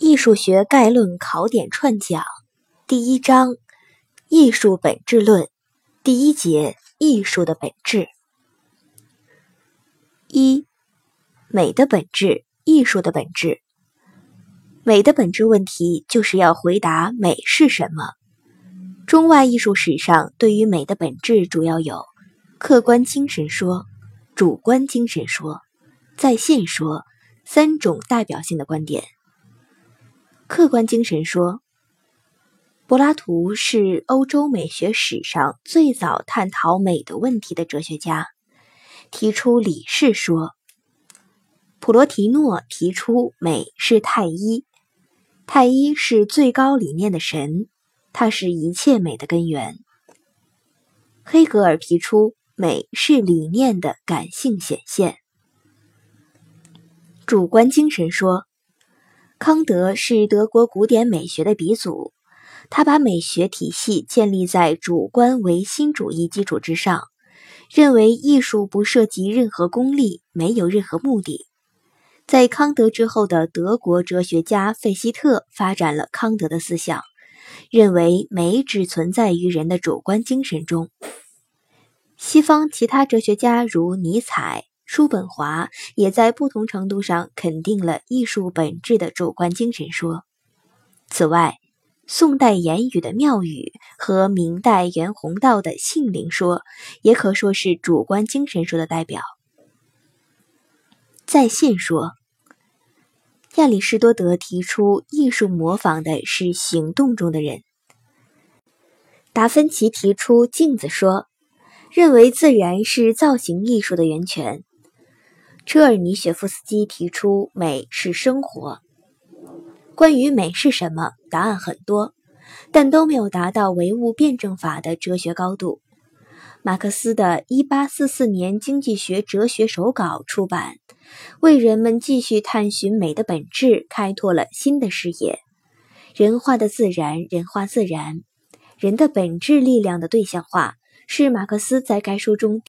艺术学概论考点串讲第一章：艺术本质论第一节：艺术的本质。一、美的本质，艺术的本质。美的本质问题就是要回答美是什么。中外艺术史上对于美的本质主要有客观精神说、主观精神说、在线说三种代表性的观点。客观精神说，柏拉图是欧洲美学史上最早探讨美的问题的哲学家，提出理事说。普罗提诺提出美是太一，太一是最高理念的神，它是一切美的根源。黑格尔提出美是理念的感性显现。主观精神说。康德是德国古典美学的鼻祖，他把美学体系建立在主观唯心主义基础之上，认为艺术不涉及任何功利，没有任何目的。在康德之后的德国哲学家费希特发展了康德的思想，认为美只存在于人的主观精神中。西方其他哲学家如尼采。叔本华也在不同程度上肯定了艺术本质的主观精神说。此外，宋代言语的妙语和明代袁宏道的性灵说也可说是主观精神说的代表。在线说，亚里士多德提出艺术模仿的是行动中的人。达芬奇提出镜子说，认为自然是造型艺术的源泉。车尔尼雪夫斯基提出美是生活。关于美是什么，答案很多，但都没有达到唯物辩证法的哲学高度。马克思的1844年经济学哲学手稿出版，为人们继续探寻美的本质开拓了新的视野。人化的自然，人化自然，人的本质力量的对象化，是马克思在该书中。